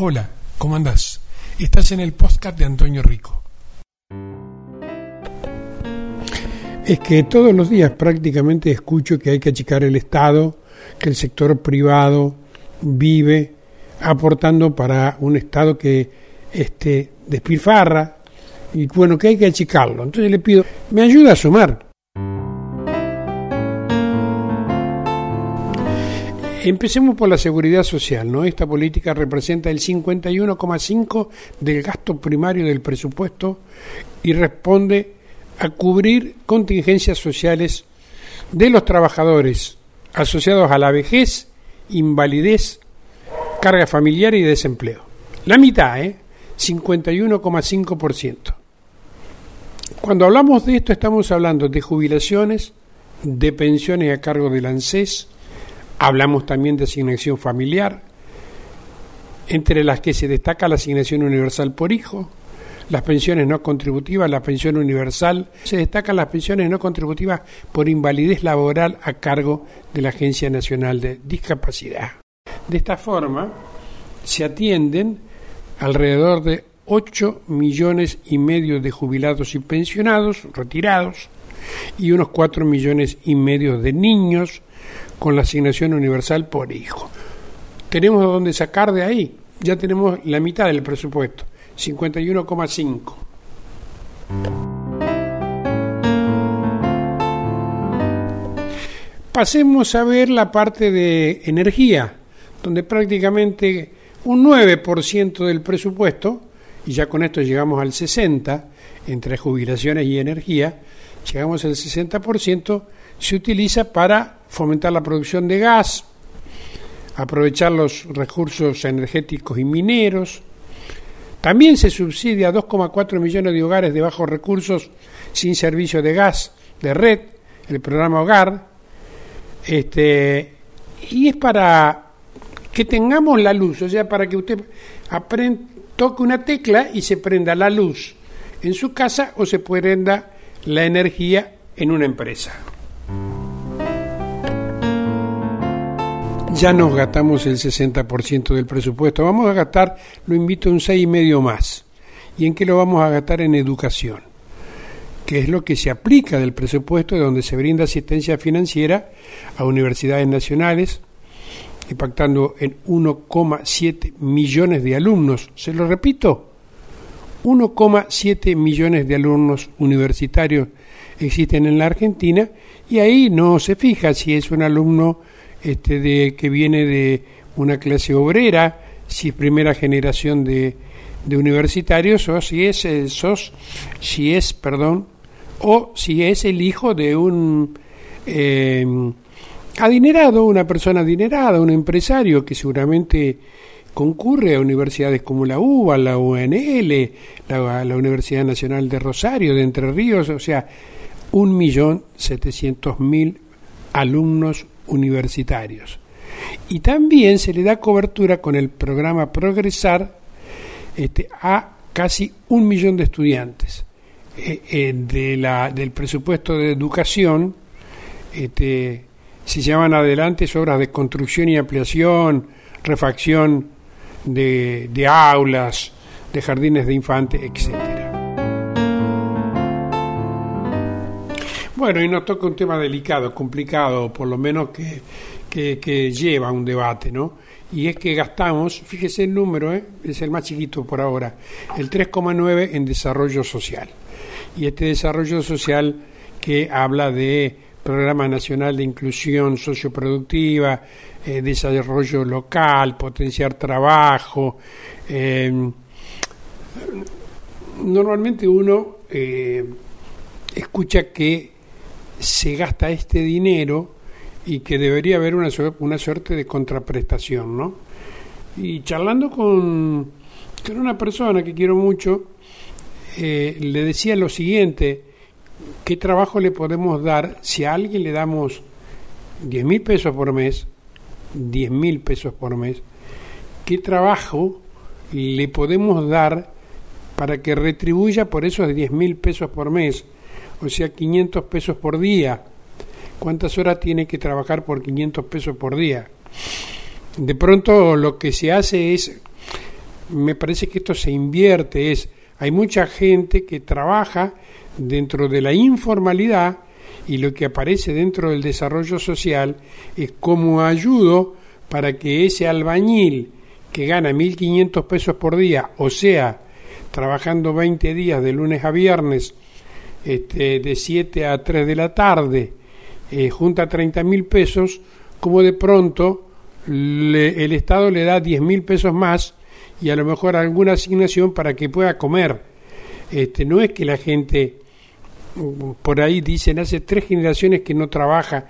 Hola, ¿cómo andás? Estás en el podcast de Antonio Rico. Es que todos los días prácticamente escucho que hay que achicar el Estado, que el sector privado vive aportando para un Estado que este, despilfarra y bueno, que hay que achicarlo. Entonces le pido, me ayuda a sumar. Empecemos por la seguridad social, ¿no? Esta política representa el 51,5 del gasto primario del presupuesto y responde a cubrir contingencias sociales de los trabajadores asociados a la vejez, invalidez, carga familiar y desempleo. La mitad, ¿eh? 51,5%. Cuando hablamos de esto estamos hablando de jubilaciones, de pensiones a cargo del ANSES, Hablamos también de asignación familiar, entre las que se destaca la asignación universal por hijo, las pensiones no contributivas, la pensión universal, se destacan las pensiones no contributivas por invalidez laboral a cargo de la Agencia Nacional de Discapacidad. De esta forma, se atienden alrededor de 8 millones y medio de jubilados y pensionados, retirados, y unos 4 millones y medio de niños con la asignación universal por hijo. Tenemos dónde sacar de ahí, ya tenemos la mitad del presupuesto, 51,5. Pasemos a ver la parte de energía, donde prácticamente un 9% del presupuesto, y ya con esto llegamos al 60%, entre jubilaciones y energía, llegamos al 60%, se utiliza para fomentar la producción de gas, aprovechar los recursos energéticos y mineros. También se subsidia a 2,4 millones de hogares de bajos recursos sin servicio de gas de red, el programa Hogar. Este, y es para que tengamos la luz, o sea, para que usted toque una tecla y se prenda la luz en su casa o se prenda la energía en una empresa. ya nos gastamos el 60% del presupuesto. Vamos a gastar, lo invito, un y medio más. ¿Y en qué lo vamos a gastar? En educación, que es lo que se aplica del presupuesto de donde se brinda asistencia financiera a universidades nacionales, impactando en 1,7 millones de alumnos. Se lo repito, 1,7 millones de alumnos universitarios existen en la Argentina y ahí no se fija si es un alumno este, de, que viene de una clase obrera, si es primera generación de, de universitarios, o si es, el sos, si es, perdón, o si es el hijo de un eh, adinerado, una persona adinerada, un empresario que seguramente concurre a universidades como la UBA, la UNL, la, Universidad Nacional de Rosario, de Entre Ríos, o sea, un millón setecientos mil alumnos universitarios. Y también se le da cobertura con el programa Progresar este, a casi un millón de estudiantes. Eh, eh, de la, del presupuesto de educación este, se llevan adelante obras de construcción y ampliación, refacción de, aulas, de jardines de infantes, etcétera. Bueno, y nos toca un tema delicado, complicado, por lo menos que, que, lleva un debate, ¿no? Y es que gastamos, fíjese el número, ¿eh? es el más chiquito por ahora, el 3,9 en desarrollo social. Y este desarrollo social que habla de Programa Nacional de Inclusión Socioproductiva, eh, desarrollo local, potenciar trabajo. Eh, normalmente uno eh, escucha que se gasta este dinero y que debería haber una, una suerte de contraprestación, ¿no? Y charlando con, con una persona que quiero mucho, eh, le decía lo siguiente, ¿qué trabajo le podemos dar si a alguien le damos 10 mil pesos por mes, 10 mil pesos por mes, qué trabajo le podemos dar para que retribuya por esos 10 mil pesos por mes? o sea, 500 pesos por día. ¿Cuántas horas tiene que trabajar por 500 pesos por día? De pronto lo que se hace es me parece que esto se invierte, es hay mucha gente que trabaja dentro de la informalidad y lo que aparece dentro del desarrollo social es como ayudo para que ese albañil que gana 1.500 pesos por día, o sea, trabajando 20 días de lunes a viernes, este, de 7 a 3 de la tarde, eh, junta 30.000 pesos, como de pronto el Estado le da 10.000 pesos más y a lo mejor alguna asignación para que pueda comer. Este, no es que la gente por ahí dicen hace tres generaciones que no trabaja.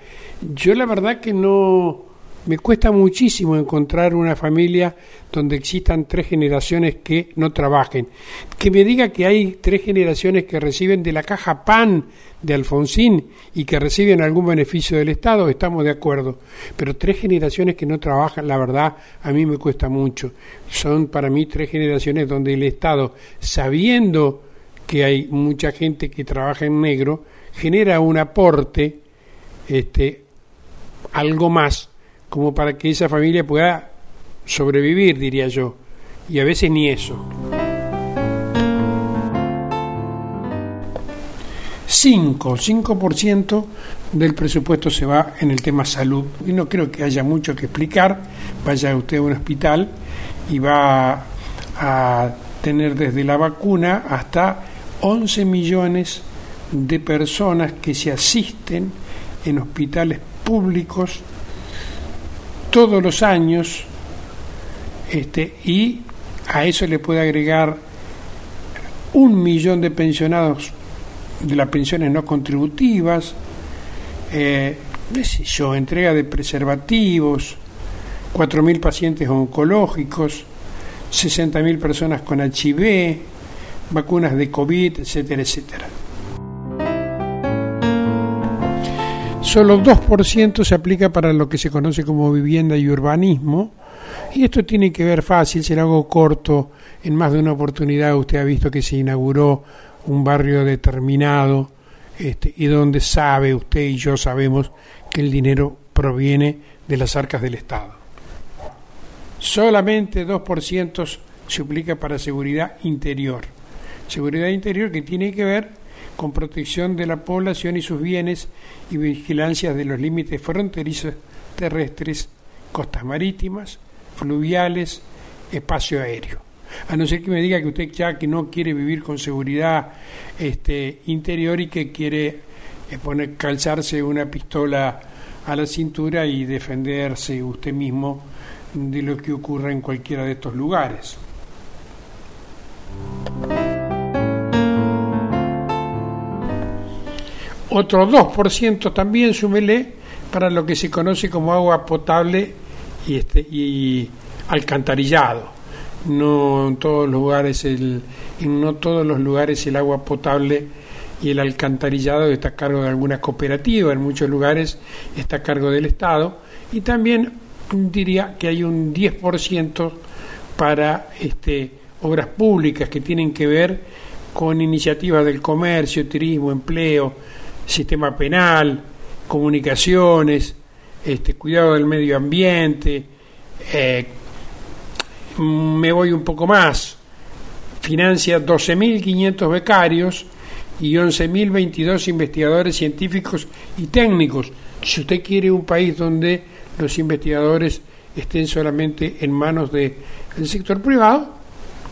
Yo la verdad que no me cuesta muchísimo encontrar una familia donde existan tres generaciones que no trabajen. Que me diga que hay tres generaciones que reciben de la caja PAN de Alfonsín y que reciben algún beneficio del Estado, estamos de acuerdo. Pero tres generaciones que no trabajan, la verdad, a mí me cuesta mucho. Son para mí tres generaciones donde el Estado, sabiendo que hay mucha gente que trabaja en negro, genera un aporte, este, algo más como para que esa familia pueda sobrevivir, diría yo. Y a veces ni eso. 5, 5% del presupuesto se va en el tema salud. Y no creo que haya mucho que explicar. Vaya usted a un hospital y va a tener desde la vacuna hasta 11 millones de personas que se asisten en hospitales públicos todos los años este, y a eso le puede agregar un millón de pensionados de las pensiones no contributivas, eh, yo, entrega de preservativos, 4.000 pacientes oncológicos, 60.000 personas con HIV, vacunas de COVID, etcétera, etcétera. Solo 2% se aplica para lo que se conoce como vivienda y urbanismo. Y esto tiene que ver fácil, se lo hago corto. En más de una oportunidad usted ha visto que se inauguró un barrio determinado este, y donde sabe usted y yo sabemos que el dinero proviene de las arcas del Estado. Solamente 2% se aplica para seguridad interior. Seguridad interior que tiene que ver con protección de la población y sus bienes y vigilancia de los límites fronterizos terrestres, costas marítimas, fluviales, espacio aéreo. A no ser que me diga que usted ya que no quiere vivir con seguridad este, interior y que quiere eh, poner, calzarse una pistola a la cintura y defenderse usted mismo de lo que ocurra en cualquiera de estos lugares. Otro 2% también, súmele, para lo que se conoce como agua potable y, este, y alcantarillado. No en todos los lugares el, no todos los lugares el agua potable y el alcantarillado está a cargo de alguna cooperativa, en muchos lugares está a cargo del Estado y también diría que hay un 10% para este, obras públicas que tienen que ver con iniciativas del comercio, turismo, empleo, sistema penal, comunicaciones, este, cuidado del medio ambiente, eh, me voy un poco más, financia 12.500 becarios y 11.022 investigadores científicos y técnicos. Si usted quiere un país donde los investigadores estén solamente en manos del sector privado,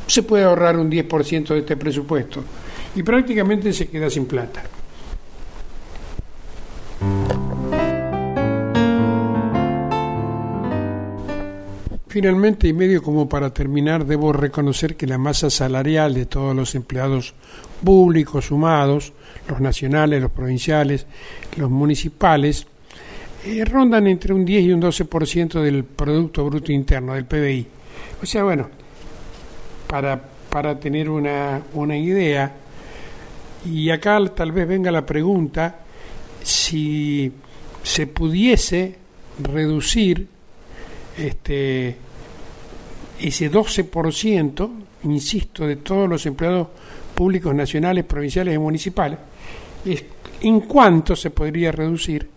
se puede ahorrar un 10% de este presupuesto y prácticamente se queda sin plata. Finalmente, y medio como para terminar, debo reconocer que la masa salarial de todos los empleados públicos sumados, los nacionales, los provinciales, los municipales, eh, rondan entre un 10 y un 12% del Producto Bruto Interno, del PBI. O sea, bueno, para, para tener una, una idea, y acá tal vez venga la pregunta, si se pudiese reducir este, ese 12%, insisto, de todos los empleados públicos nacionales, provinciales y municipales, es en cuánto se podría reducir.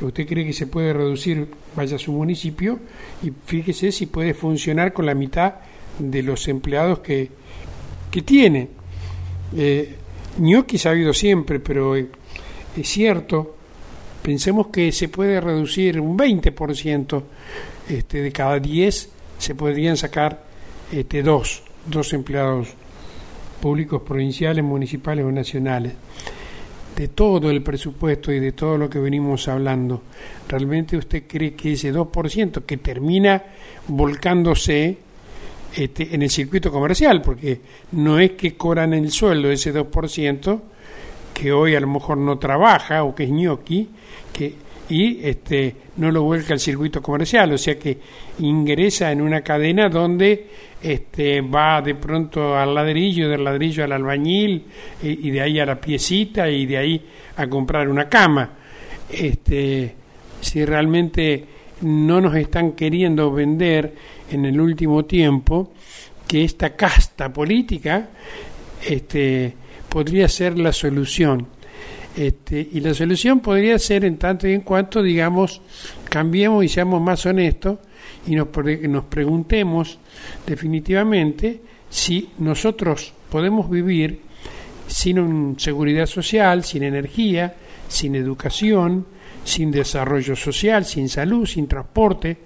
Usted cree que se puede reducir, vaya a su municipio y fíjese si puede funcionar con la mitad de los empleados que, que tiene. Eh, gnocchi ha habido siempre, pero es cierto, pensemos que se puede reducir un 20%, este, de cada 10 se podrían sacar este, dos, dos empleados públicos provinciales, municipales o nacionales de todo el presupuesto y de todo lo que venimos hablando, ¿realmente usted cree que ese 2% que termina volcándose este, en el circuito comercial? Porque no es que cobran el sueldo ese 2%, que hoy a lo mejor no trabaja o que es ñoqui, que y este, no lo vuelca al circuito comercial, o sea que ingresa en una cadena donde este, va de pronto al ladrillo, del ladrillo al albañil, y, de ahí a la piecita y de ahí a comprar una cama. Este, si realmente no nos están queriendo vender en el último tiempo que esta casta política este, podría ser la solución este, y la solución podría ser en tanto y en cuanto, digamos, cambiemos y seamos más honestos y nos, nos preguntemos definitivamente si nosotros podemos vivir sin seguridad social, sin energía, sin educación, sin desarrollo social, sin salud, sin transporte,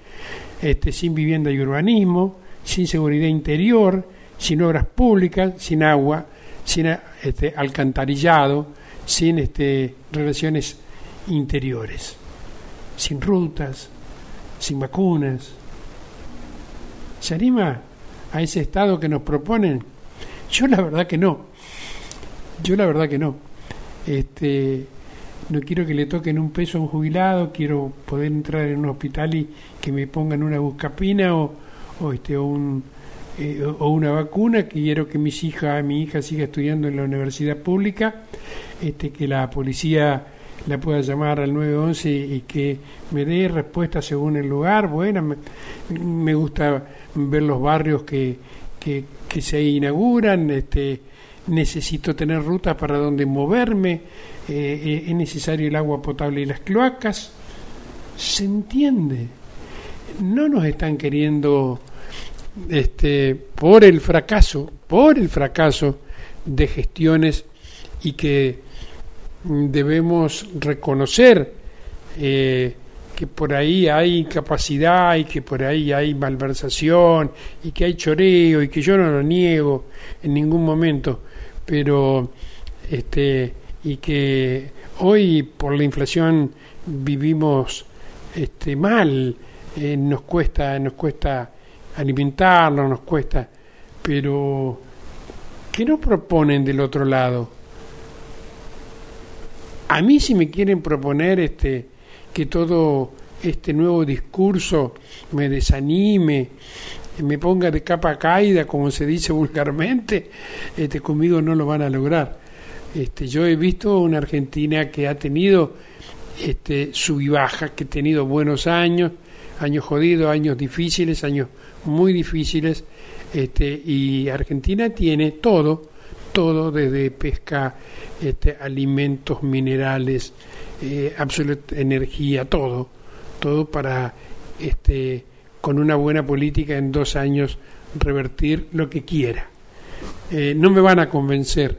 este, sin vivienda y urbanismo, sin seguridad interior, sin obras públicas, sin agua, sin este, alcantarillado, sin este, relaciones interiores, sin rutas, sin vacunas. ¿Se anima a ese estado que nos proponen? Yo la verdad que no. Yo la verdad que no. Este, no quiero que le toquen un peso a un jubilado, quiero poder entrar en un hospital y que me pongan una buscapina o, o este o un eh, o una vacuna, quiero que mis hija, mi hija siga estudiando en la universidad pública, este, que la policía la pueda llamar al 911 y que me dé respuesta según el lugar. Bueno, me, gusta ver los barrios que, que, se inauguran, este, necesito tener rutas para donde moverme, eh, eh, es necesario el agua potable y las cloacas. ¿Se entiende? No nos están queriendo este, por el fracaso, por el fracaso de gestiones y que debemos reconocer eh, que por ahí hay incapacidad y que por ahí hay malversación y que hay choreo y que yo no lo niego en ningún momento, pero este y que hoy por la inflación vivimos este mal, eh, nos cuesta nos cuesta alimentarlo, nos cuesta, pero ¿qué nos proponen del otro lado? A mí si me quieren proponer este que todo este nuevo discurso me desanime, me ponga de capa caída, como se dice vulgarmente, este, conmigo no lo van a lograr. Este, yo he visto una Argentina que ha tenido este, sub y baja, que ha tenido buenos años, años jodidos, años difíciles, años muy difíciles, este, y Argentina tiene todo, todo desde pesca, este, alimentos, minerales, eh, absoluta energía, todo, todo para este, con una buena política en dos años revertir lo que quiera. Eh, no me van a convencer.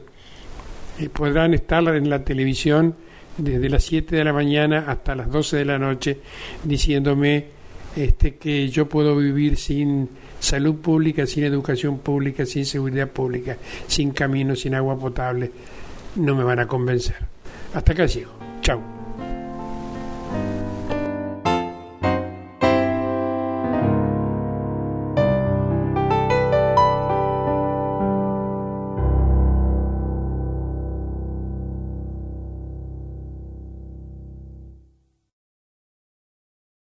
Eh, podrán estar en la televisión desde las 7 de la mañana hasta las 12 de la noche diciéndome este, que yo puedo vivir sin salud pública, sin educación pública, sin seguridad pública, sin camino, sin agua potable, no me van a convencer. Hasta acá llego. Chao.